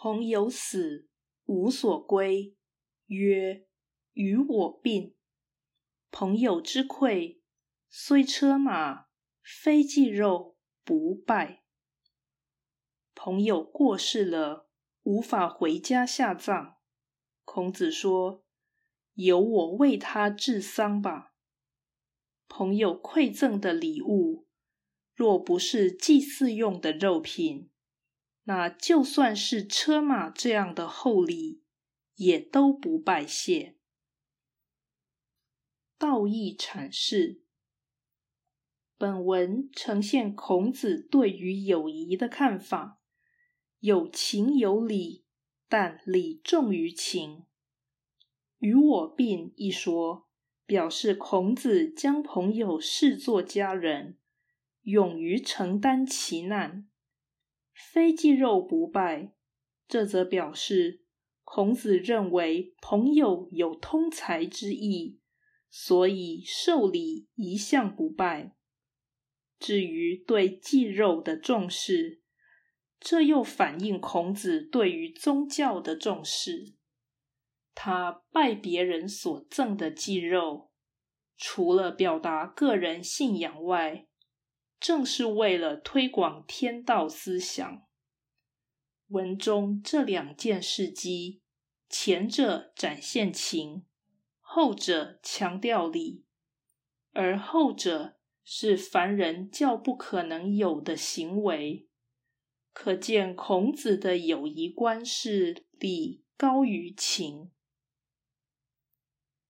朋友死，无所归。曰：与我病。朋友之馈，虽车马，非祭肉，不拜。朋友过世了，无法回家下葬。孔子说：“由我为他治丧吧。”朋友馈赠的礼物，若不是祭祀用的肉品，那就算是车马这样的厚礼，也都不拜谢。道义阐释，本文呈现孔子对于友谊的看法：有情有理，但礼重于情。与我并一说。表示孔子将朋友视作家人，勇于承担其难，非祭肉不拜。这则表示孔子认为朋友有通财之意，所以受礼一向不拜。至于对祭肉的重视，这又反映孔子对于宗教的重视。他拜别人所赠的祭肉，除了表达个人信仰外，正是为了推广天道思想。文中这两件事迹，前者展现情，后者强调理，而后者是凡人较不可能有的行为，可见孔子的友谊观是礼高于情。